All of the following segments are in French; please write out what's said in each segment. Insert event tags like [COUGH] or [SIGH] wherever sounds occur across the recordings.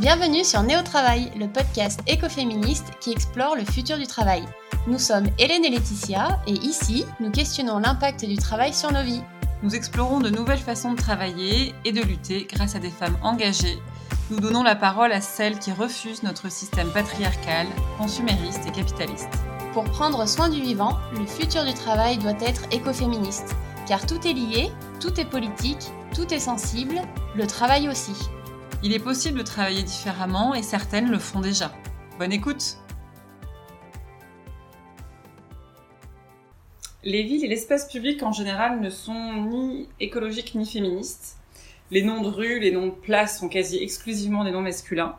Bienvenue sur Néo Travail, le podcast écoféministe qui explore le futur du travail. Nous sommes Hélène et Laetitia et ici, nous questionnons l'impact du travail sur nos vies. Nous explorons de nouvelles façons de travailler et de lutter grâce à des femmes engagées. Nous donnons la parole à celles qui refusent notre système patriarcal, consumériste et capitaliste. Pour prendre soin du vivant, le futur du travail doit être écoféministe, car tout est lié, tout est politique, tout est sensible, le travail aussi. Il est possible de travailler différemment et certaines le font déjà. Bonne écoute Les villes et l'espace public en général ne sont ni écologiques ni féministes. Les noms de rues, les noms de places sont quasi exclusivement des noms masculins.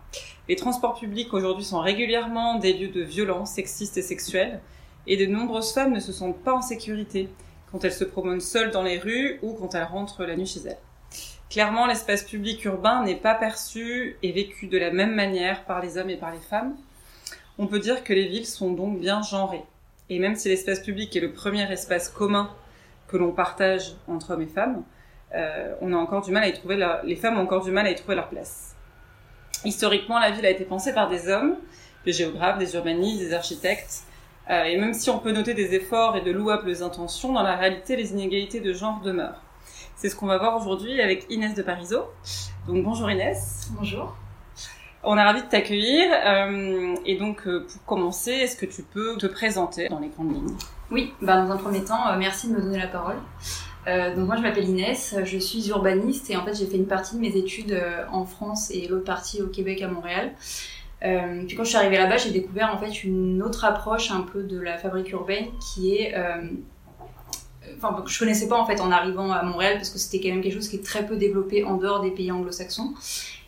Les transports publics aujourd'hui sont régulièrement des lieux de violence sexistes et sexuelles. Et de nombreuses femmes ne se sentent pas en sécurité quand elles se promènent seules dans les rues ou quand elles rentrent la nuit chez elles. Clairement, l'espace public urbain n'est pas perçu et vécu de la même manière par les hommes et par les femmes. On peut dire que les villes sont donc bien genrées. Et même si l'espace public est le premier espace commun que l'on partage entre hommes et femmes, euh, on a encore du mal à y trouver les femmes ont encore du mal à y trouver leur place. Historiquement, la ville a été pensée par des hommes, des géographes, des urbanistes, des architectes. Euh, et même si on peut noter des efforts et de louables intentions, dans la réalité, les inégalités de genre demeurent. C'est ce qu'on va voir aujourd'hui avec Inès de Parisot. Donc bonjour Inès. Bonjour. On est ravis de t'accueillir. Euh, et donc euh, pour commencer, est-ce que tu peux te présenter dans les grandes lignes? Oui, bah, dans un premier temps, euh, merci de me donner la parole. donc moi je m'appelle Inès, je suis urbaniste et en fait j'ai fait une partie de mes études en France et l'autre partie au Québec à Montréal. puis quand je suis arrivée là-bas, j'ai découvert en fait une autre approche un peu de la fabrique urbaine qui est enfin je connaissais pas en fait en arrivant à Montréal parce que c'était quand même quelque chose qui est très peu développé en dehors des pays anglo-saxons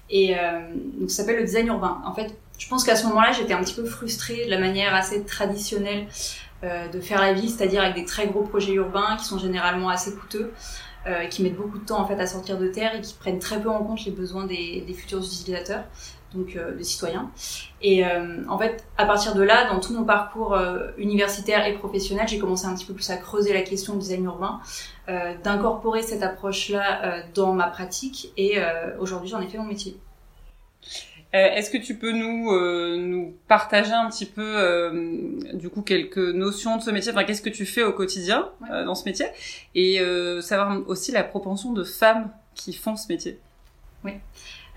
et euh, donc ça s'appelle le design urbain. En fait, je pense qu'à ce moment-là, j'étais un petit peu frustrée de la manière assez traditionnelle euh, de faire la ville, c'est-à-dire avec des très gros projets urbains qui sont généralement assez coûteux. Euh, qui mettent beaucoup de temps en fait à sortir de terre et qui prennent très peu en compte les besoins des, des futurs utilisateurs donc euh, de citoyens. Et euh, en fait, à partir de là, dans tout mon parcours euh, universitaire et professionnel, j'ai commencé un petit peu plus à creuser la question du design urbain, d'incorporer cette approche-là dans ma pratique, et aujourd'hui, j'en ai fait mon métier. Est-ce que tu peux nous nous partager un petit peu du coup quelques notions de ce métier? Enfin, qu'est-ce que tu fais au quotidien dans ce métier? Et savoir aussi la propension de femmes qui font ce métier. Oui.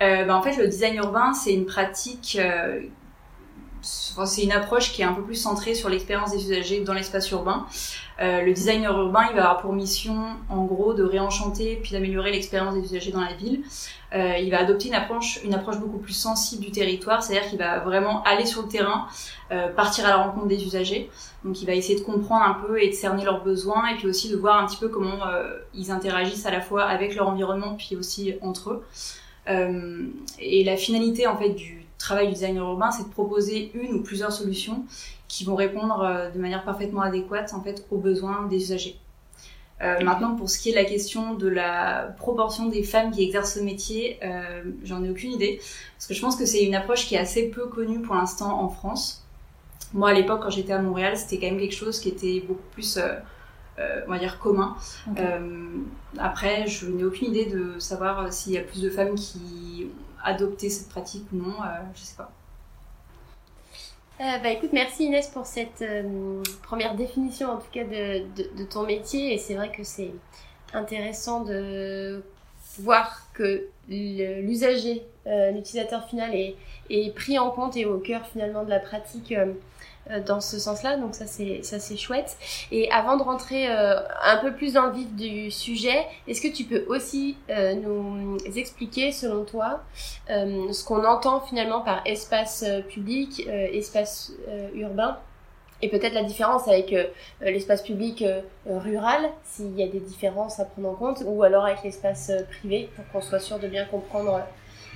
Bah, en fait, le design urbain, c'est une pratique, euh, c'est une approche qui est un peu plus centrée sur l'expérience des usagers dans l'espace urbain. Euh, le designer urbain, il va avoir pour mission, en gros, de réenchanter puis d'améliorer l'expérience des usagers dans la ville. Euh, il va adopter une approche, une approche beaucoup plus sensible du territoire, c'est-à-dire qu'il va vraiment aller sur le terrain, euh, partir à la rencontre des usagers. Donc, il va essayer de comprendre un peu et de cerner leurs besoins, et puis aussi de voir un petit peu comment euh, ils interagissent à la fois avec leur environnement, puis aussi entre eux. Euh, et la finalité en fait du travail du designer urbain, c'est de proposer une ou plusieurs solutions qui vont répondre euh, de manière parfaitement adéquate en fait aux besoins des usagers. Euh, maintenant, pour ce qui est de la question de la proportion des femmes qui exercent ce métier, euh, j'en ai aucune idée, parce que je pense que c'est une approche qui est assez peu connue pour l'instant en France. Moi, à l'époque, quand j'étais à Montréal, c'était quand même quelque chose qui était beaucoup plus euh, euh, on va dire commun. Euh, après, je n'ai aucune idée de savoir euh, s'il y a plus de femmes qui ont adopté cette pratique ou non. je sais pas. bah écoute, merci Inès pour cette première définition en tout cas de, de, ton métier et c'est vrai que c'est intéressant de voir que l'usager, l'utilisateur final est, est, pris en compte et au cœur finalement de la pratique dans ce sens-là, donc ça c'est ça c'est chouette. Et avant de rentrer euh, un peu plus dans le vif du sujet, est-ce que tu peux aussi euh, nous expliquer, selon toi, ce qu'on entend finalement par espace public, espace urbain, et peut-être la différence avec l'espace public rural, s'il y a des différences à prendre en compte, ou alors avec l'espace privé, pour qu'on soit sûr de bien comprendre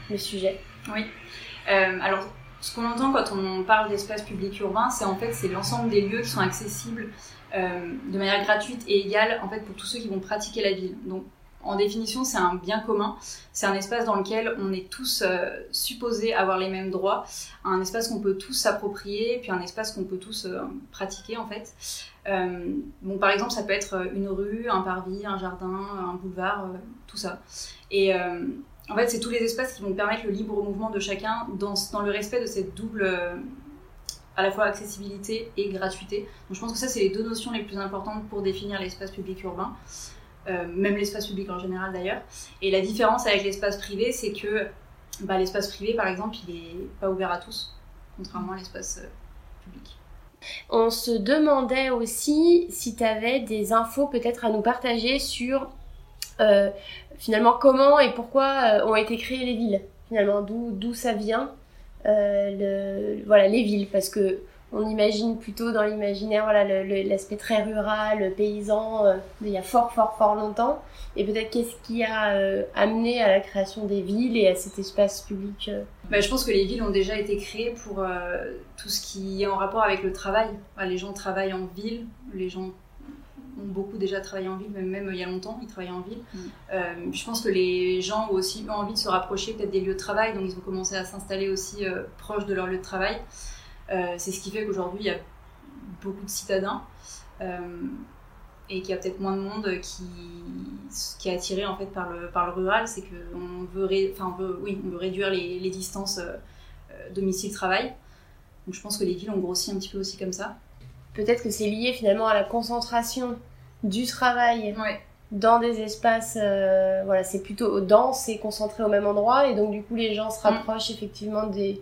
le sujet. Oui. alors ce qu'on entend quand on parle d'espace public urbain, c'est en fait c'est l'ensemble des lieux qui sont accessibles euh, de manière gratuite et égale en fait pour tous ceux qui vont pratiquer la ville. Donc en définition, c'est un bien commun. C'est un espace dans lequel on est tous euh, supposés avoir les mêmes droits, un espace qu'on peut tous s'approprier, puis un espace qu'on peut tous euh, pratiquer en fait. Par exemple, ça peut être une rue, un parvis, un jardin, un boulevard, tout ça. En fait, c'est tous les espaces qui vont permettre le libre mouvement de chacun dans, le respect de cette double, euh, à la fois accessibilité et gratuité. Donc je pense que ça, c'est les deux notions les plus importantes pour définir l'espace public urbain, euh, même l'espace public en général d'ailleurs. Et la différence avec l'espace privé, c'est que bah, l'espace privé, par exemple, il n'est pas ouvert à tous, contrairement à l'espace euh, public. On se demandait aussi si tu avais des infos peut-être à nous partager sur finalement comment et pourquoi euh, ont été créées les villes, finalement, d'où ça vient, euh, le, voilà, les villes, parce que on imagine plutôt dans l'imaginaire voilà l'aspect très rural, paysan, il y a fort fort fort longtemps. Et peut-être qu'est-ce qui a amené à la création des villes et à cet espace public bah, Je pense que les villes ont déjà été créées pour tout ce qui est en rapport avec le travail. les gens travaillent en ville, les gens ont beaucoup déjà travaillé en ville, même, même il y a longtemps, ils travaillaient en ville. Mm. Euh, je pense que les gens ont aussi eu envie de se rapprocher peut-être des lieux de travail, donc ils ont commencé à s'installer aussi euh, proches de leur lieu de travail. Euh, c'est ce qui fait qu'aujourd'hui, il y a beaucoup de citadins et qu'il y a peut-être moins de monde qui, qui est attiré en fait par le, par le rural, c'est qu'on veut, enfin, veut, oui, on veut réduire les, les distances domicile-travail. Donc je pense que les villes ont grossi un petit peu aussi comme ça peut-être que c'est lié finalement à la concentration du travail dans des espaces, euh, voilà, c'est plutôt dense et concentré au même endroit, et donc du coup les gens se mm. rapprochent effectivement des.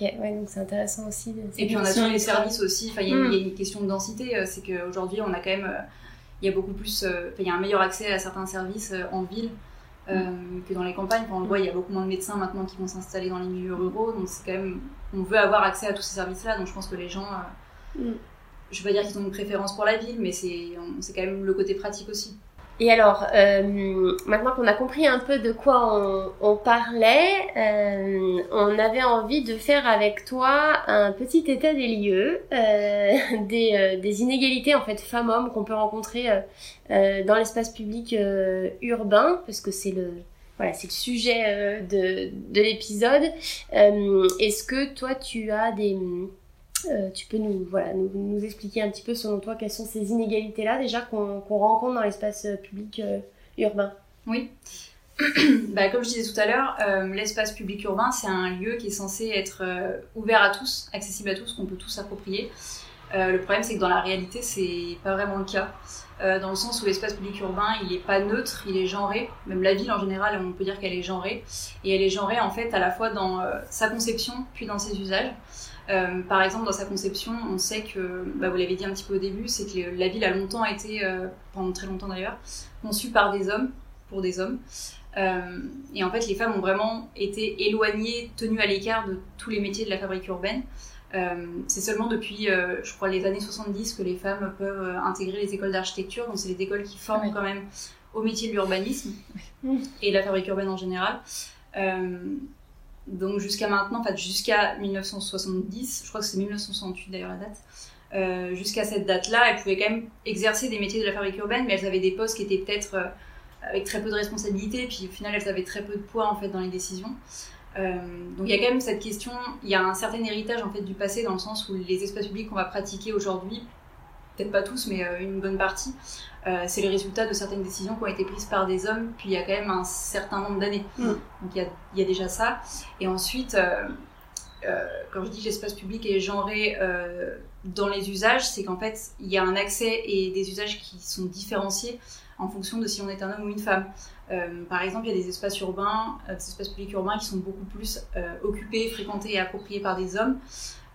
Ouais, donc c'est intéressant aussi. Et puis on a sur les services aussi, enfin il y, a mm. une question de densité, euh, c'est qu'aujourd'hui on a quand même, euh, il y a beaucoup plus, il y a un meilleur accès à certains services en ville. Mm. que dans les campagnes. on le voit, il y a beaucoup moins de médecins maintenant qui vont s'installer dans les milieux ruraux, donc c'est quand même, on veut avoir accès à tous ces services-là, donc je pense que les gens, je vais pas dire qu'ils ont une préférence pour la ville, mais c'est quand même le côté pratique aussi. Et alors, euh, maintenant qu'on a compris un peu de quoi on, parlait, euh, on avait envie de faire avec toi un petit état des lieux euh, [LAUGHS] des, des, inégalités en fait femmes-hommes qu'on peut rencontrer dans l'espace public urbain, parce que c'est le voilà, c'est le sujet de, de l'épisode. Est-ce que toi tu as des euh, tu peux nous, voilà, nous, expliquer un petit peu selon toi quelles sont ces inégalités-là déjà qu'on rencontre dans l'espace euh, public euh, urbain Oui. [COUGHS] bah, comme je disais tout à l'heure, l'espace public urbain, c'est un lieu qui est censé être ouvert à tous, accessible à tous, qu'on peut tous s'approprier. le problème, c'est que dans la réalité, c'est pas vraiment le cas. dans le sens où l'espace public urbain, il n'est pas neutre, il est genré. Même la ville en général, on peut dire qu'elle est genrée. Et elle est genrée en fait à la fois dans sa conception puis dans ses usages. Euh, par exemple, dans sa conception, on sait que, bah, vous l'avez dit un petit peu au début, c'est que la ville a longtemps été, euh, pendant très longtemps d'ailleurs, conçue par des hommes, pour des hommes. Euh, et en fait, les femmes ont vraiment été éloignées, tenues à l'écart de tous les métiers de la fabrique urbaine. c'est seulement depuis, je crois, les années 70 que les femmes peuvent intégrer les écoles d'architecture. Donc, c'est les écoles qui forment quand même au métier de l'urbanisme et la fabrique urbaine en général. Donc jusqu'à maintenant, en jusqu'à 1970, je crois que c'est 1968 d'ailleurs la date, euh, jusqu'à cette date-là, elles pouvaient quand même exercer des métiers de la fabrique urbaine, mais elles avaient des postes qui étaient peut-être euh, avec très peu de responsabilité, puis au final elles avaient très peu de poids en fait dans les décisions. Euh, donc il y a quand même cette question, il y a un certain héritage en fait du passé dans le sens où les espaces publics qu'on va pratiquer aujourd'hui, peut-être pas tous, mais une bonne partie, euh, c'est le résultat de certaines décisions qui ont été prises par des hommes, puis il y a quand même un certain nombre d'années. Mm. Donc il y, a, déjà ça. Et ensuite, euh, euh, quand je dis l'espace public est genré dans les usages, c'est qu'en fait, il y a un accès et des usages qui sont différenciés en fonction de si on est un homme ou une femme. par exemple, il y a des espaces urbains, des espaces publics urbains qui sont beaucoup plus occupés, fréquentés et appropriés par des hommes.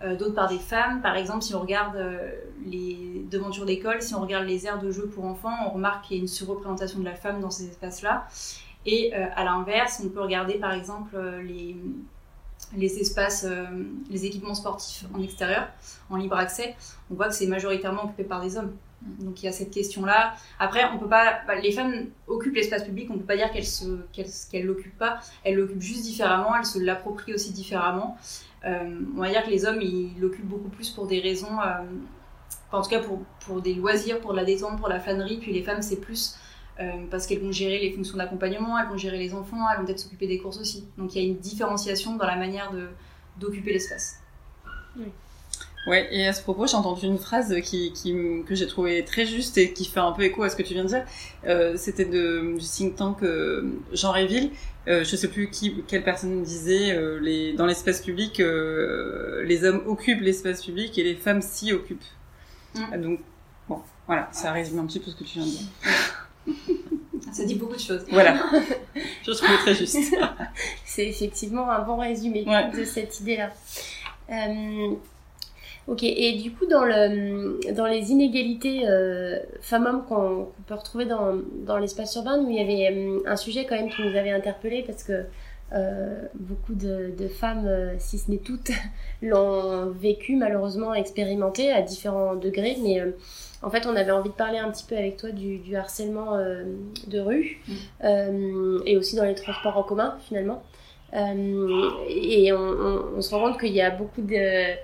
Euh, d'autres par des femmes. Par exemple, si on regarde euh, les devantures d'école, si on regarde les aires de jeu pour enfants, on remarque qu'il y a une surreprésentation de la femme dans ces espaces-là. Et euh, à l'inverse, on peut regarder par exemple les, espaces, les équipements sportifs en extérieur, en libre accès. On voit que c'est majoritairement occupé par des hommes. Donc il y a cette question-là. Après, on peut pas. Bah, les femmes occupent l'espace public. On peut pas dire qu'elles se qu'elles l'occupent pas. Elles l'occupent juste différemment. Elles se l'approprient aussi différemment. Euh, on va dire que les hommes, ils l'occupent beaucoup plus pour des raisons, euh, en tout cas pour, pour des loisirs, pour la détente, pour la flânerie, puis les femmes, c'est plus euh, parce qu'elles vont gérer les fonctions d'accompagnement, elles vont gérer les enfants, elles vont peut-être s'occuper des courses aussi. Donc il y a une différenciation dans la manière d'occuper l'espace. Ouais, et à ce propos, j'ai entendu une phrase qui, qui que j'ai trouvée très juste et qui fait un peu écho à ce que tu viens de dire. Euh, C'était de du think tank euh, Jean Réville. Euh, je sais plus qui, quelle personne disait euh, les, dans l'espace public, les hommes occupent l'espace public et les femmes s'y occupent. Mm. Donc bon, voilà, ça résume un petit peu ce que tu viens de dire. [LAUGHS] Ça dit beaucoup de choses. Voilà, [LAUGHS] je trouvais très juste. C'est effectivement un bon résumé Ouais. de cette idée-là. Ok, et du coup, dans, le, dans les inégalités euh, femmes-hommes qu'on peut retrouver dans, dans l'espace urbain, nous, il y avait euh, un sujet quand même qui nous avait interpellé parce que euh, beaucoup de, de femmes, euh, si ce n'est toutes, [LAUGHS] l'ont vécu, malheureusement, expérimenté à différents degrés, mais euh, en fait, on avait envie de parler un petit peu avec toi du, du harcèlement euh, de rue Mm. euh, et aussi dans les transports en commun, finalement. Euh, et on, on- on se rend compte qu'il y a beaucoup de, euh,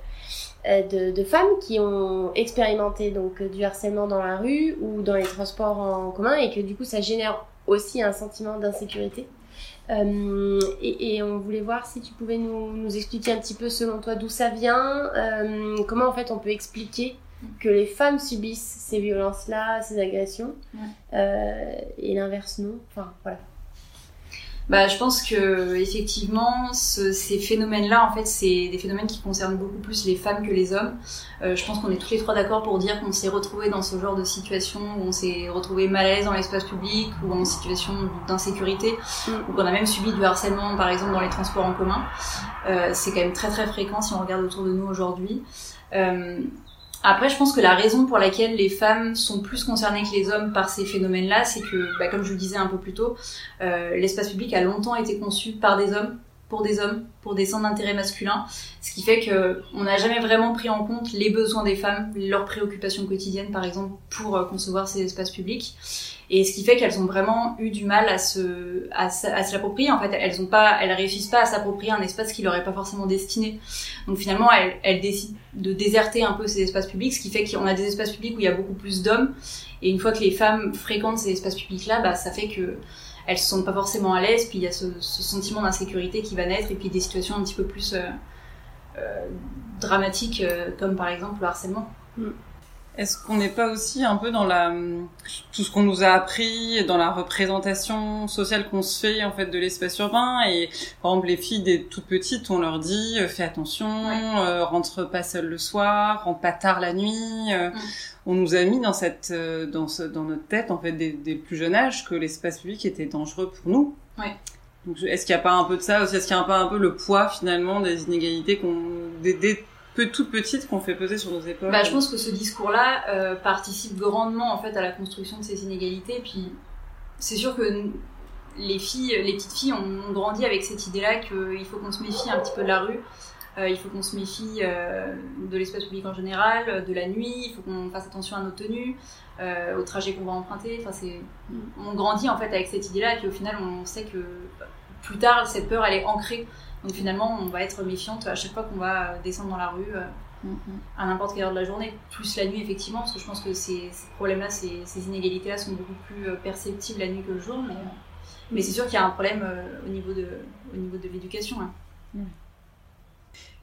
de, de femmes qui ont expérimenté donc euh, du harcèlement dans la rue ou dans les transports en commun et que du coup ça génère aussi un sentiment d'insécurité. Euh, et, et on voulait voir si tu pouvais nous, nous expliquer un petit peu selon toi d'où ça vient, euh, comment en fait on peut expliquer que les femmes subissent ces violences-là, ces agressions, Ouais. euh, et l'inverse non? Enfin voilà. Bah, je pense que effectivement, ce- ces phénomènes-là, en fait, c'est des phénomènes qui concernent beaucoup plus les femmes que les hommes. Euh, je pense qu'on est tous les trois d'accord pour dire qu'on s'est retrouvés dans ce genre de situation où on s'est retrouvé mal à l'aise dans l'espace public ou en situation d'insécurité Mm. ou qu'on a même subi du harcèlement, par exemple, dans les transports en commun. Euh, c'est quand même très très fréquent si on regarde autour de nous aujourd'hui. Euh, après, je pense que la raison pour laquelle les femmes sont plus concernées que les hommes par ces phénomènes-là, c'est que, bah, comme je le disais un peu plus tôt, euh, l'espace public a longtemps été conçu par des hommes, pour des hommes, pour des centres d'intérêt masculins, ce qui fait que on n'a jamais vraiment pris en compte les besoins des femmes, leurs préoccupations quotidiennes, par exemple, pour euh, concevoir ces espaces publics. Et ce qui fait qu'elles ont vraiment eu du mal à se, à, s- à se l'approprier. En fait, elles ont pas, elles réussissent pas à s'approprier un espace qui leur est pas forcément destiné. Donc finalement, elles, elles décident de déserter un peu ces espaces publics, ce qui fait qu'on a des espaces publics où il y a beaucoup plus d'hommes. Et une fois que les femmes fréquentent ces espaces publics-là, bah, ça fait que elles se sentent pas forcément à l'aise, puis il y a ce, sentiment d'insécurité qui va naître, et puis des situations un petit peu plus euh, euh, dramatiques, euh, comme par exemple le harcèlement. Est-ce qu'on n'est pas aussi un peu dans la tout ce qu'on nous a appris dans la représentation sociale qu'on se fait en fait de l'espace urbain et par exemple les filles des toutes petites on leur dit euh, fais attention Ouais. euh, rentre pas seule le soir rentre pas tard la nuit euh, Mm. on nous a mis dans cette euh, dans ce dans notre tête en fait dès, dès le plus jeune âge que l'espace public était dangereux pour nous Ouais. donc est-ce qu'il n'y a pas un peu de ça aussi? Est-ce qu'il n'y a pas un peu le poids finalement des inégalités qu'on des, des peu toutes petites qu'on fait peser sur nos épaules Bah, je pense que ce discours-là euh, participe grandement en fait à la construction de ces inégalités. Puis c'est sûr que les filles, les petites filles, ont grandi avec cette idée-là qu'il faut qu'on se méfie un petit peu de la rue. Euh, il faut qu'on se méfie euh, de l'espace public en général, de la nuit. Il faut qu'on fasse attention à nos tenues, au trajet qu'on va emprunter. Enfin, on grandit en fait avec cette idée-là, et puis au final, on sait que plus tard, cette peur, elle est ancrée. Donc finalement, on va être méfiante à chaque fois qu'on va descendre dans la rue. euh, à n'importe quelle heure de la journée, plus la nuit effectivement, parce que je pense que ces, ces problèmes-là, ces, ces inégalités-là sont beaucoup plus euh, perceptibles la nuit que le jour, mais, euh, mais c'est sûr qu'il y a un problème euh, au niveau de, au niveau de l'éducation. hein.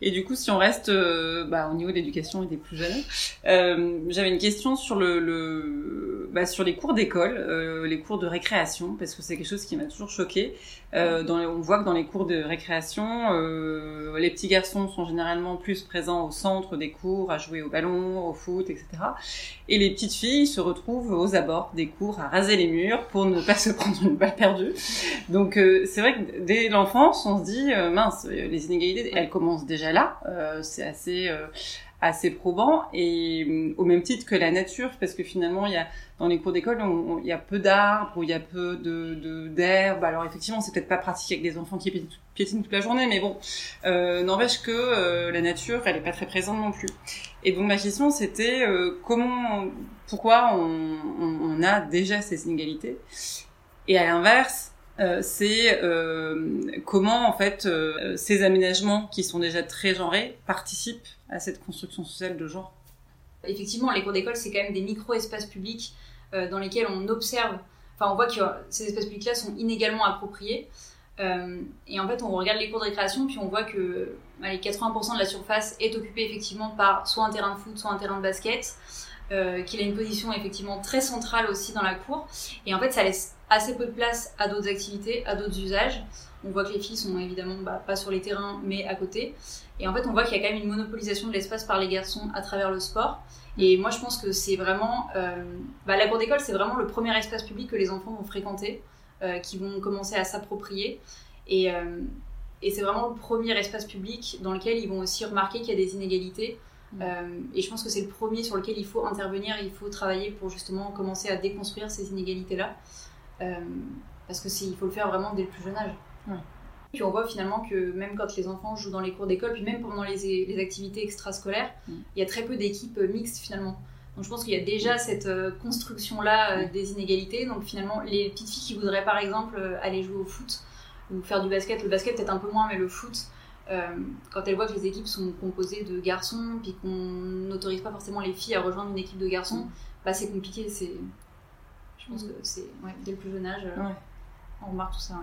Et du coup, si on reste euh, bah, au niveau de l'éducation et des plus jeunes, euh, j'avais une question sur le, le bah, sur les cours d'école, euh, les cours de récréation, parce que c'est quelque chose qui m'a toujours choqué. Euh, dans les- on voit que dans les cours de récréation, les petits garçons sont généralement plus présents au centre des cours, à jouer au ballon, au foot, etc. Et les petites filles se retrouvent aux abords des cours à raser les murs pour ne pas [LAUGHS] se prendre une balle perdue. Donc c'est vrai que dès l'enfance, on se dit mince, les inégalités, elles commencent déjà là. Euh, c'est assez euh, assez probant et euh, au même titre que la nature, parce que finalement il y a dans les cours d'école, il y a peu d'arbres ou il y a peu de de- d'herbe. Alors effectivement, c'est peut-être pas pratique avec des enfants qui piétinent toute la journée, mais bon, euh, n'empêche que euh, la nature, elle est pas très présente non plus. Et donc ma question c'était comment, pourquoi on, a déjà ces inégalités? Et à l'inverse, c'est euh, comment en fait euh, ces aménagements qui sont déjà très genrés participent à cette construction sociale de genre. Effectivement, les cours d'école, c'est quand même des micro-espaces publics euh, dans lesquels on observe, enfin on voit que ces espaces publics-là sont inégalement appropriés. Euh, et en fait, on regarde les cours de récréation, puis on voit que allez, 80% de la surface est occupée effectivement par soit un terrain de foot, soit un terrain de basket, euh, qu'il a une position effectivement très centrale aussi dans la cour. Et en fait, ça laisse assez peu de place à d'autres activités, à d'autres usages. On voit que les filles sont évidemment bah, pas sur les terrains, mais à côté. Et en fait, on voit qu'il y a quand même une monopolisation de l'espace par les garçons à travers le sport. Et moi, je pense que c'est vraiment... Euh, bah, la cour d'école, c'est vraiment le premier espace public que les enfants vont fréquenter. Euh, qui vont commencer à s'approprier. Et, euh, et c'est vraiment le premier espace public dans lequel ils vont aussi remarquer qu'il y a des inégalités. Mm. Euh, et je pense que c'est le premier sur lequel il faut intervenir, il faut travailler pour justement commencer à déconstruire ces inégalités-là. Parce que il faut le faire vraiment dès le plus jeune âge. Puis on voit finalement que même quand les enfants jouent dans les cours d'école, puis même pendant les, les activités extrascolaires, mm. il y a très peu d'équipes mixtes finalement. Donc je pense qu'il y a déjà cette euh, construction-là euh, des inégalités. Donc finalement, les petites filles qui voudraient par exemple euh, aller jouer au foot ou faire du basket, le basket peut-être un peu moins, mais le foot, quand elles voient que les équipes sont composées de garçons, puis qu'on n'autorise pas forcément les filles à rejoindre une équipe de garçons, mm. bah c'est compliqué. C'est, je pense mm. que c'est dès le plus jeune âge, on remarque tout ça.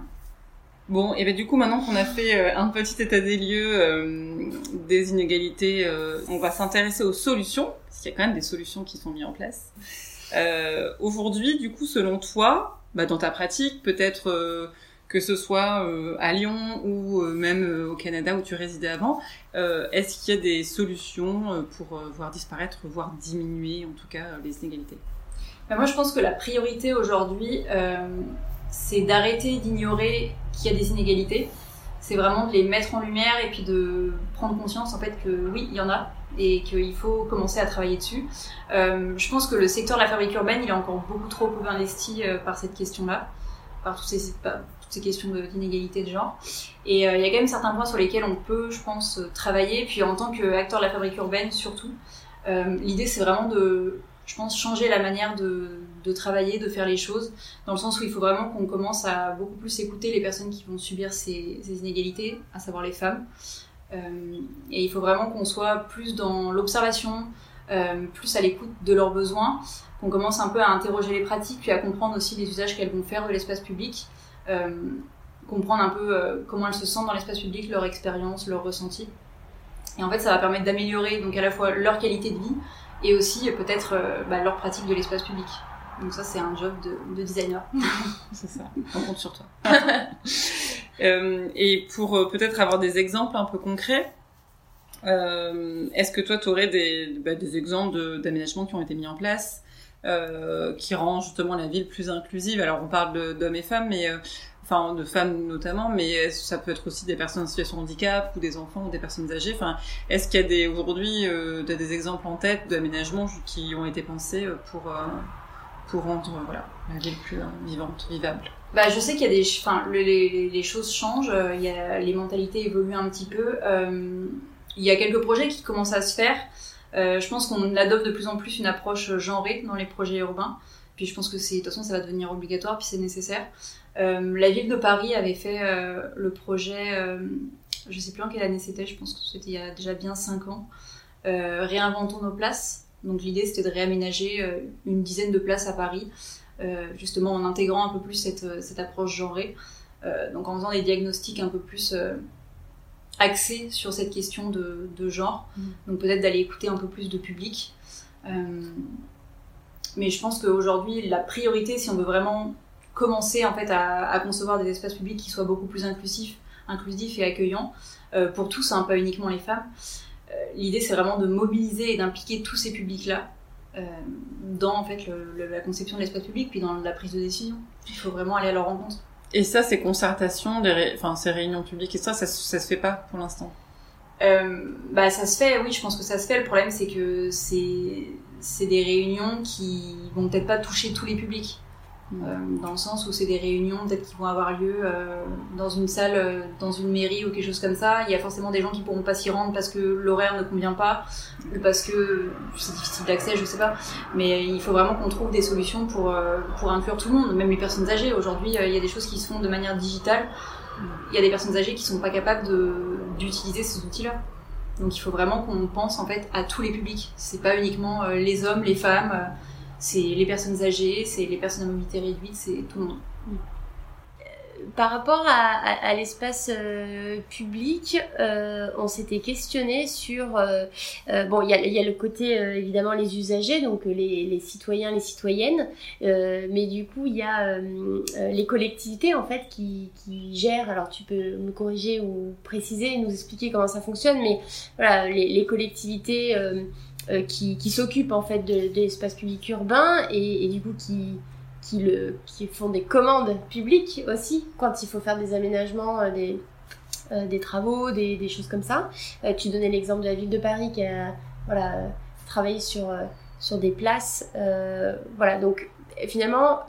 Bon, et bien du coup, maintenant qu'on a fait un petit état des lieux des inégalités, on va s'intéresser aux solutions parce qu'il y a quand même des solutions qui sont mises en place. Euh, Aujourd'hui, du coup, selon toi, bah, dans ta pratique, peut-être euh, que ce soit euh, à Lyon ou euh, même au Canada où tu résidais avant, est-ce qu'il y a des solutions pour voir disparaître, voire diminuer en tout cas les inégalités? Bah, Moi, je pense que la priorité aujourd'hui, c'est d'arrêter d'ignorer qu'il y a des inégalités. C'est vraiment de les mettre en lumière et puis de prendre conscience en fait que oui, il y en a, et qu'il faut commencer à travailler dessus. Euh, je pense que le secteur de la fabrique urbaine, il est encore beaucoup trop peu investi euh, par cette question-là, par toutes ces, ces questions d'inégalité de, genre. Et euh, il y a quand même certains points sur lesquels on peut, je pense, travailler. Puis en tant qu'acteur de la fabrique urbaine, surtout, l'idée c'est vraiment de, je pense, changer la manière de, travailler, de faire les choses, dans le sens où il faut vraiment qu'on commence à beaucoup plus écouter les personnes qui vont subir ces, ces inégalités, à savoir les femmes. Euh, et il faut vraiment qu'on soit plus dans l'observation, euh, plus à l'écoute de leurs besoins, qu'on commence un peu à interroger les pratiques, puis à comprendre aussi les usages qu'elles vont faire de l'espace public, euh, comprendre un peu comment elles se sentent dans l'espace public, leur expérience, leur ressenti. Et en fait, ça va permettre d'améliorer donc à la fois leur qualité de vie et aussi peut-être bah, leur pratique de l'espace public. Donc ça, c'est un job de, de designer. [LAUGHS] c'est ça. On compte sur toi. [LAUGHS] Euh, et pour euh, peut-être avoir des exemples un peu concrets, euh, est-ce que toi, tu aurais des, bah, des exemples d'aménagements qui ont été mis en place euh, qui rendent justement la ville plus inclusive? Alors, on parle d'hommes et femmes, mais euh, enfin de femmes notamment, mais ça peut être aussi des personnes en situation de handicap ou des enfants ou des personnes âgées? Enfin, est-ce qu'il y a des aujourd'hui euh, des exemples en tête d'aménagements qui ont été pensés pour pour rendre voilà la ville plus vivante, vivable? Bah, je sais qu'il y a des, enfin, les, choses changent, euh, il y a, les mentalités évoluent un petit peu. Euh, il y a quelques projets qui commencent à se faire. Euh, je pense qu'on adopte de plus en plus une approche genrée dans les projets urbains. Puis je pense que c'est, de toute façon, ça va devenir obligatoire, puis c'est nécessaire. Euh, la ville de Paris avait fait euh, le projet, euh, je sais plus en quelle année c'était, je pense que c'était il y a déjà bien 5 ans, Réinventons nos places. Donc l'idée c'était de réaménager une dizaine de places à Paris euh, justement en intégrant un peu plus cette, euh, cette approche genrée. Euh, donc en faisant des diagnostics un peu plus axés sur cette question de, de genre. Mm. Donc peut-être d'aller écouter un peu plus de public. Mais je pense qu'aujourd'hui, la priorité, si on veut vraiment commencer en fait à, à, concevoir des espaces publics qui soient beaucoup plus inclusifs, inclusifs et accueillants pour tous, hein, pas uniquement les femmes. L'idée, c'est vraiment de mobiliser et d'impliquer tous ces publics-là euh, dans en fait la conception de l'espace public, puis dans la prise de décision. Il faut vraiment aller à leur rencontre. Et ça, ces concertations, enfin ces réunions publiques et ça, ça, ça se fait pas pour l'instant? Euh, bah ça se fait, oui, je pense que ça se fait. Le problème, c'est que c'est c'est des réunions qui vont peut-être pas toucher tous les publics. Euh, dans le sens où c'est des réunions peut-être qui vont avoir lieu euh, dans une salle, euh, dans une mairie ou quelque chose comme ça. Il y a forcément des gens qui pourront pas s'y rendre parce que l'horaire ne convient pas ou parce que c'est difficile d'accès, je sais pas. Mais il faut vraiment qu'on trouve des solutions pour pour inclure tout le monde, même les personnes âgées. Aujourd'hui, il y a des choses qui se font de manière digitale. Il y a des personnes âgées qui sont pas capables d'utiliser ces outils-là. Donc il faut vraiment qu'on pense en fait à tous les publics. C'est pas uniquement les hommes, les femmes c'est les personnes âgées, c'est les personnes à mobilité réduite, c'est tout le monde. Par rapport à, l'espace euh, public, euh, on s'était questionné sur euh, bon, il y a, le côté évidemment les usagers, donc les, citoyens, les citoyennes, mais du coup il y a les collectivités en fait qui, gèrent. Alors tu peux me corriger ou préciser, nous expliquer comment ça fonctionne, mais voilà les, collectivités qui, s'occupent en fait de, l'espace public urbain et du coup qui qui, font des commandes publiques aussi, quand il faut faire des aménagements, euh, des, euh, des travaux, des, choses comme ça. Euh, tu donnais l'exemple de la ville de Paris qui a travaillé sur, des places. voilà, donc finalement,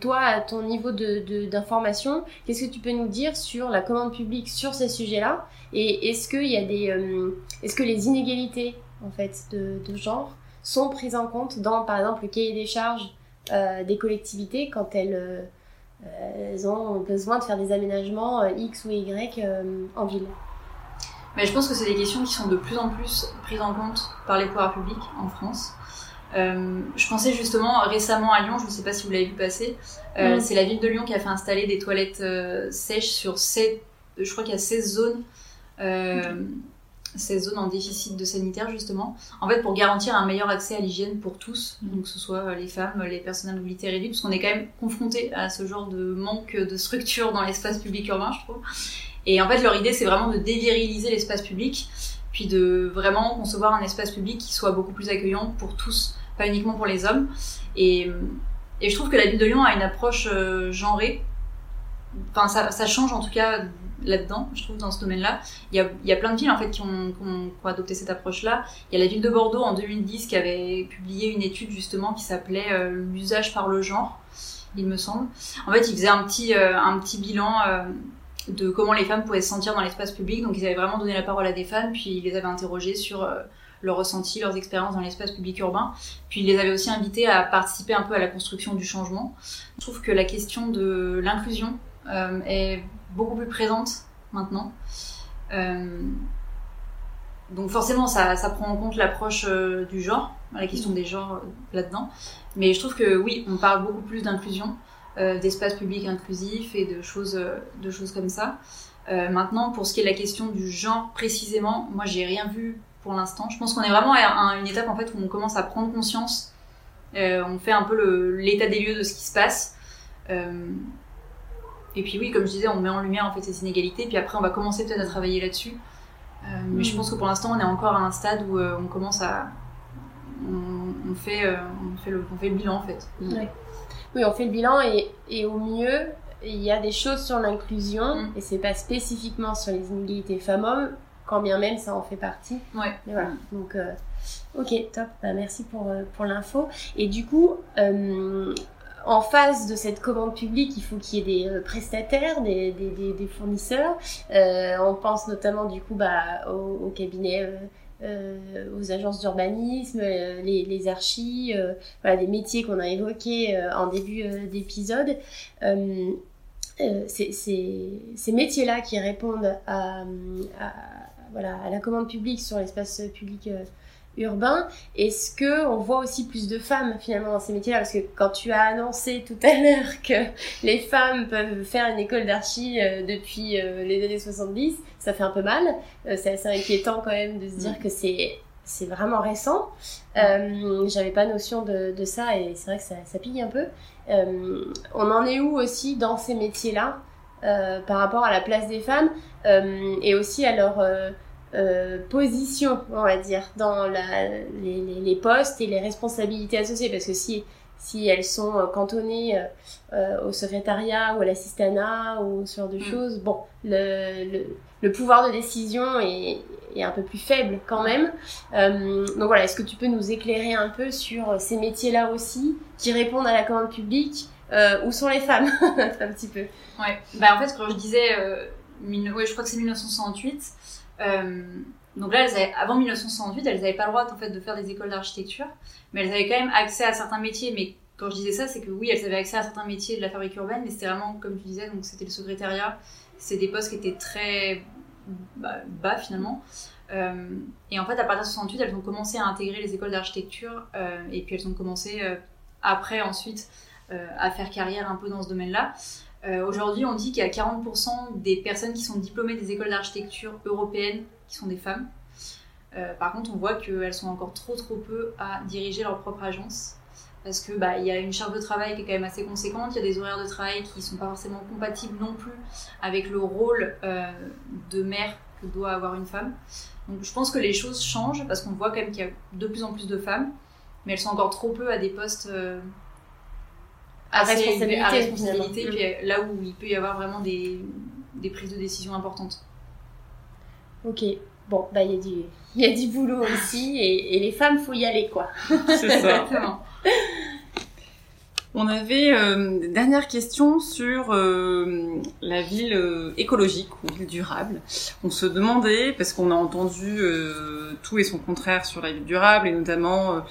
toi, à ton niveau d'information, qu'est-ce que tu peux nous dire sur la commande publique sur ces sujets-là? Et est-ce qu'il y est-ce que les inégalités en fait de, genre sont prises en compte dans, par exemple, le cahier des charges des collectivités quand elles, euh, elles, ont besoin de faire des aménagements euh, X ou Y en ville. Mais je pense que c'est des questions qui sont de plus en plus prises en compte par les pouvoirs publics en France. Euh, je pensais justement récemment à Lyon, je ne sais pas si vous l'avez vu passer, euh, c'est la ville de Lyon qui a fait installer des toilettes euh, sèches sur 7, je crois qu'il y a 16 zones ces zones en déficit de sanitaire justement, en fait pour garantir un meilleur accès à l'hygiène pour tous, donc que ce soit les femmes, les personnes à mobilité réduite, parce qu'on est quand même confronté à ce genre de manque de structure dans l'espace public urbain, je trouve. Et en fait leur idée c'est vraiment de déviriliser l'espace public, puis de vraiment concevoir un espace public qui soit beaucoup plus accueillant pour tous, pas uniquement pour les hommes. Et, je trouve que la ville de Lyon a une approche euh, genrée. Enfin, ça change en tout cas là-dedans, je trouve, dans ce domaine-là. Il y a, il y a plein de villes, en fait, qui ont, adopté cette approche-là. Il y a la ville de Bordeaux, en 2010, qui avait publié une étude, justement, qui s'appelait euh, L'usage par le genre, il me semble. En fait, ils faisaient un petit, euh, un petit bilan euh, de comment les femmes pouvaient se sentir dans l'espace public. Donc, ils avaient vraiment donné la parole à des femmes, puis ils les avaient interrogées sur leurs ressentis, leurs expériences dans l'espace public urbain. Puis ils les avaient aussi invitées à participer un peu à la construction du changement. Je trouve que la question de l'inclusion est beaucoup plus présente maintenant. Euh, donc forcément, ça, ça, prend en compte l'approche euh, du genre, la question des genres euh, là-dedans. Mais je trouve que oui, on parle beaucoup plus d'inclusion, d'espace public inclusif et de choses, de choses comme ça. maintenant, pour ce qui est de la question du genre précisément, moi j'ai rien vu pour l'instant. Je pense qu'on est vraiment à une étape en fait où on commence à prendre conscience. on fait un peu l'état des lieux de ce qui se passe. Et puis oui, comme je disais, on met en lumière en fait ces inégalités, puis après on va commencer peut-être à travailler là-dessus. Euh, mais je mm. pense que pour l'instant, on est encore à un stade où euh, on commence à, on, fait, euh, on fait le, on fait le bilan en fait. Mm. Oui, on fait le bilan et, et au mieux, il y a des choses sur l'inclusion mm. et c'est pas spécifiquement sur les inégalités femmes-hommes, quand bien même ça en fait partie. Ouais. Mais voilà. Donc Ok, top. Bah, merci pour, pour l'info. Et du coup, en face de cette commande publique, il faut qu'il y ait des euh, prestataires, des, fournisseurs. Euh, on pense notamment du coup bah, au, cabinet, euh, euh, aux agences d'urbanisme, les, les archis, voilà, des métiers qu'on a évoqués en début d'épisode. c'est ces métiers-là qui répondent à, à, voilà, à la commande publique sur l'espace public urbain. Est-ce que on voit aussi plus de femmes finalement dans ces métiers-là? Parce que quand tu as annoncé tout à l'heure [LAUGHS] que les femmes peuvent faire une école d'archi euh, depuis euh, les années 70, ça fait un peu mal. Euh, c'est assez inquiétant quand même de se dire que c'est c'est vraiment récent. J'avais pas notion de, de ça et c'est vrai que ça, ça pique un peu. on en est où aussi dans ces métiers-là par rapport à la place des femmes et aussi à leur euh, position, on va dire, dans la, les, les, postes et les responsabilités associées. Parce que si, si elles sont euh, cantonnées euh, au secrétariat ou à l'assistanat ou ce genre de mm. choses, bon, le, le, le, pouvoir de décision est, est, un peu plus faible quand même. donc voilà, est-ce que tu peux nous éclairer un peu sur ces métiers-là aussi, qui répondent à la commande publique Où sont les femmes [LAUGHS] Un petit peu. Ouais, bah en fait, quand je disais, ouais, je crois que c'est 1968. Euh, donc là, avant 1968, elles n'avaient pas le droit de faire des écoles d'architecture, mais elles avaient quand même accès à certains métiers. Mais quand je disais ça, c'est que oui, elles avaient accès à certains métiers de la fabrique urbaine, mais c'était vraiment comme tu disais, c'était le secrétariat, c'est des postes qui étaient très bas, finalement. Euh, et en fait, à partir de 68, elles ont commencé à intégrer les écoles d'architecture, euh, et puis elles ont commencé après ensuite à faire carrière un peu dans ce domaine-là. Aujourd'hui, on dit qu'il y a 40% des personnes qui sont diplômées des écoles d'architecture européennes qui sont des femmes. par contre, on voit qu'elles sont encore trop trop peu à diriger leur propre agence parce que bah y a une charge de travail qui est quand même assez conséquente, il y a des horaires de travail qui sont pas forcément compatibles non plus avec le rôle de mère que doit avoir une femme. Donc je pense que les choses changent parce qu'on voit quand même qu'il y a de plus en plus de femmes, mais elles sont encore trop peu à des postes euh, à responsabilité, à responsabilité puis là où il peut y avoir vraiment des, des prises de décision importantes. Ok, bon, bah il y, a du, y a du boulot [LAUGHS] aussi et, et les femmes, faut y aller quoi. C'est ça. Exactement. On avait euh, une dernière question sur euh, la ville euh, écologique ou ville durable. On se demandait, parce qu'on a entendu tout et son contraire sur la ville durable, et notamment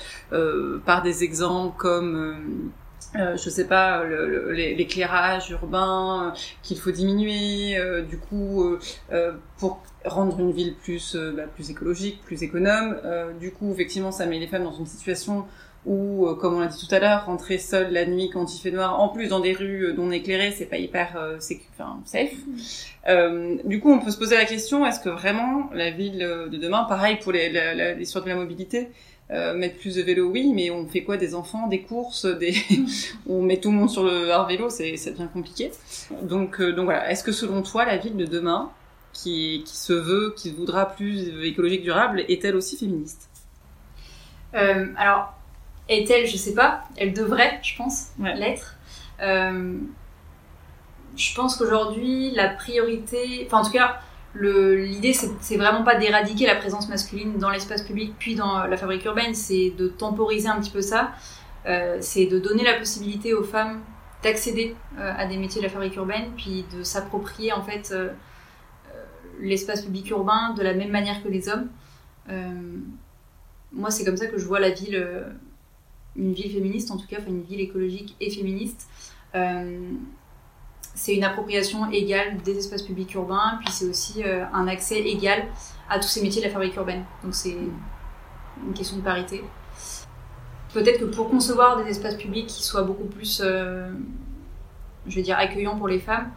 par des exemples comme... Euh, je sais pas, l'éclairage urbain qu'il faut diminuer, du coup, pour rendre une ville plus, bah, plus écologique, plus économe. du coup, effectivement, ça met les femmes dans une situation euh, comme on l'a dit tout à l'heure, rentrer seul la nuit quand il fait noir, en plus dans des rues euh, non éclairées, c'est pas hyper euh, enfin, safe. Euh, du coup, on peut se poser la question est-ce que vraiment la ville de demain, pareil pour les, les de la mobilité, euh, mettre plus de vélos, oui, mais on fait quoi des enfants, des courses, des [LAUGHS] on met tout le monde sur le hors vélo, c'est ça devient compliqué. Donc donc voilà, est-ce que selon toi la ville de demain qui qui se veut, qui voudra plus écologique durable, est-elle aussi féministe? Alors est-elle, je sais pas, elle devrait, je pense, l'être. Euh, je pense qu'aujourd'hui, la priorité, enfin en tout cas, l'idée c'est vraiment pas d'éradiquer la présence masculine dans l'espace public puis dans la fabrique urbaine, c'est de temporiser un petit peu ça, euh, c'est de donner la possibilité aux femmes d'accéder euh, à des métiers de la fabrique urbaine, puis de s'approprier en fait l'espace public urbain de la même manière que les hommes. moi, c'est comme ça que je vois la ville une ville féministe, en tout cas, enfin une ville écologique et féministe. Euh, c'est une appropriation égale des espaces publics urbains, puis c'est aussi euh, un accès égal à tous ces métiers de la fabrique urbaine. Donc c'est une question de parité. Peut-être que pour concevoir des espaces publics qui soient beaucoup plus, euh, je vais dire, accueillants pour les femmes,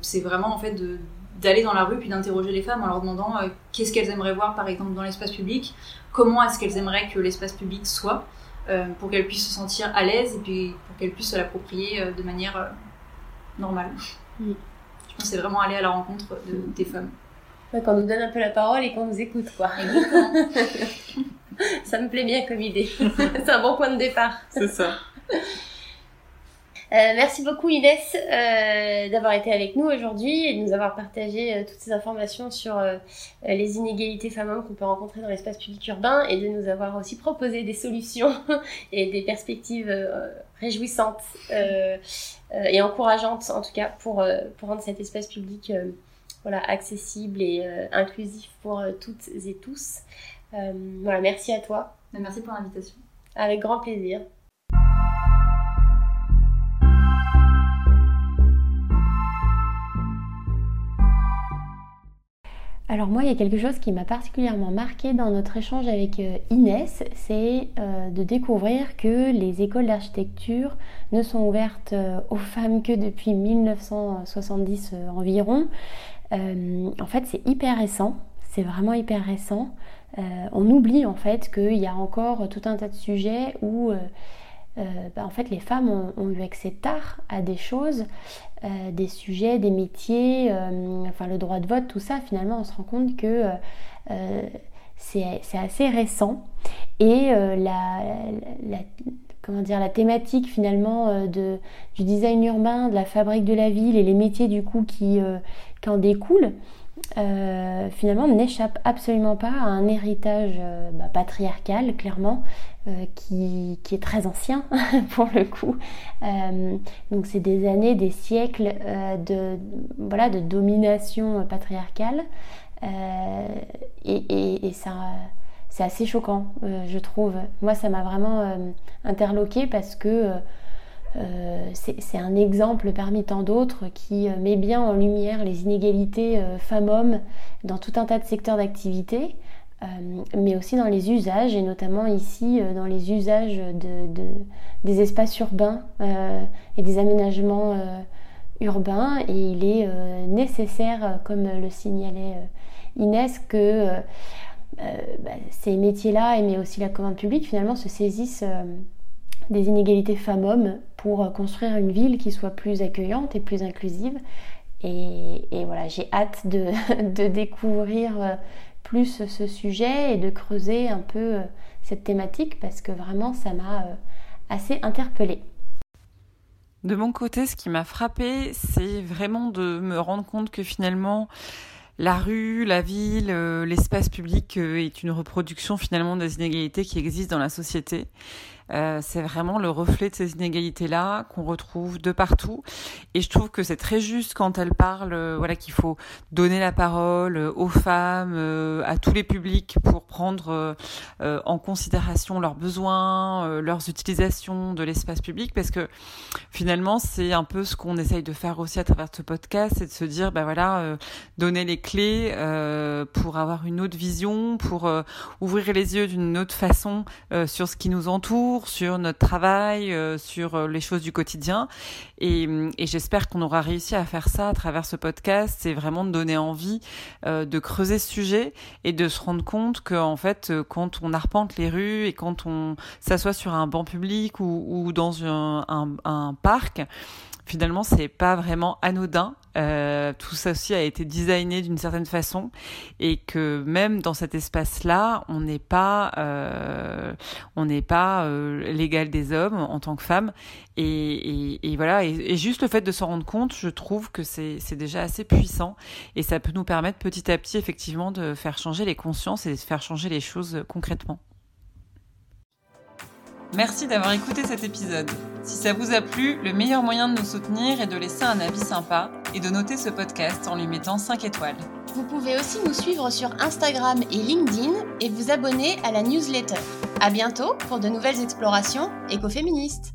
c'est vraiment en fait d'aller dans la rue puis d'interroger les femmes en leur demandant qu'est-ce qu'elles aimeraient voir par exemple dans l'espace public, comment est-ce qu'elles aimeraient que l'espace public soit, euh, pour qu'elle puisse se sentir à l'aise et puis pour qu'elle puisse se l'approprier euh, de manière normale. Mm. Je pense que c'est vraiment aller à la rencontre de, des femmes. Ouais, qu'on nous donne un peu la parole et qu'on nous écoute, quoi. [LAUGHS] ça me plaît bien comme idée. [LAUGHS] c'est un bon point de départ. C'est ça. Euh, merci beaucoup Inès euh, d'avoir été avec nous aujourd'hui et de nous avoir partagé euh, toutes ces informations sur les inégalités femmes-hommes qu'on peut rencontrer dans l'espace public urbain et de nous avoir aussi proposé des solutions [LAUGHS] et des perspectives réjouissantes et encourageantes en tout cas pour, pour rendre cet espace public voilà, accessible et inclusif pour toutes et tous. voilà, merci à toi. Merci pour l'invitation. Avec grand plaisir. Alors moi, il y a quelque chose qui m'a particulièrement marqué dans notre échange avec euh, Inès, c'est euh, de découvrir que les écoles d'architecture ne sont ouvertes euh, aux femmes que depuis 1970 environ. en fait, c'est hyper récent, c'est vraiment hyper récent. on oublie en fait qu'il y a encore tout un tas de sujets où bah, en fait les femmes ont, eu accès tard à des choses euh, des sujets, des métiers, euh, enfin le droit de vote, tout ça, finalement on se rend compte que euh, c'est assez récent. Et la, comment dire, la thématique finalement du design urbain, de la fabrique de la ville et les métiers du coup qui en découlent, euh, finalement n'échappe absolument pas à un héritage euh, bah, patriarcal, clairement, euh, qui, qui, est très ancien [LAUGHS] pour le coup. donc c'est des années, des siècles de, voilà, de domination patriarcale. et, et, ça c'est assez choquant, je trouve. Moi, ça m'a vraiment interloqué parce que euh, c'est un exemple parmi tant d'autres qui euh, met bien en lumière les inégalités euh, femmes-hommes dans tout un tas de secteurs d'activité, mais aussi dans les usages, et notamment ici dans les usages de, des espaces urbains et des aménagements urbain et il est nécessaire, comme le signalait Inès, que bah, ces métiers-là, mais aussi la commande publique, finalement se saisissent des inégalités femmes-hommes pour construire une ville qui soit plus accueillante et plus inclusive. Et, voilà, j'ai hâte de, [LAUGHS] découvrir plus ce sujet et de creuser un peu cette thématique parce que vraiment ça m'a assez interpellée. De mon côté, ce qui m'a frappé, c'est vraiment de me rendre compte que finalement, la rue, la ville, euh, l'espace public euh, est une reproduction finalement des inégalités qui existent dans la société euh, c'est vraiment le reflet de ces inégalités-là qu'on retrouve de partout. Et je trouve que c'est très juste quand elle parle, euh, voilà, qu'il faut donner la parole euh, aux femmes, à tous les publics pour prendre en considération leurs besoins, leurs utilisations de l'espace public, parce que finalement, c'est un peu ce qu'on essaye de faire aussi à travers ce podcast, c'est de se dire, ben voilà, donner les clés pour avoir une autre vision, pour ouvrir les yeux d'une autre façon sur ce qui nous entoure sur notre travail, euh, sur euh, les choses du quotidien. Et, j'espère qu'on aura réussi à faire ça à travers ce podcast. C'est vraiment de donner envie euh, de creuser ce sujet et de se rendre compte qu'en fait, quand on arpente les rues et quand on s'assoit sur un banc public ou, dans un parc, finalement c'est pas vraiment anodin. Euh, tout ça aussi a été designé d'une certaine façon et que même dans cet espace-là, on n'est pas, euh, on n'est pas euh, l'égal des hommes en tant que femme. Et, voilà. Et, juste le fait de s'en rendre compte, je trouve que c'est déjà assez puissant et ça peut nous permettre petit à petit effectivement de faire changer les consciences et de faire changer les choses concrètement. Merci d'avoir écouté cet épisode. Si ça vous a plu, le meilleur moyen de nous soutenir est de laisser un avis sympa et de noter ce podcast en lui mettant 5 étoiles. Vous pouvez aussi nous suivre sur Instagram et LinkedIn et vous abonner à la newsletter. À bientôt pour de nouvelles explorations écoféministes.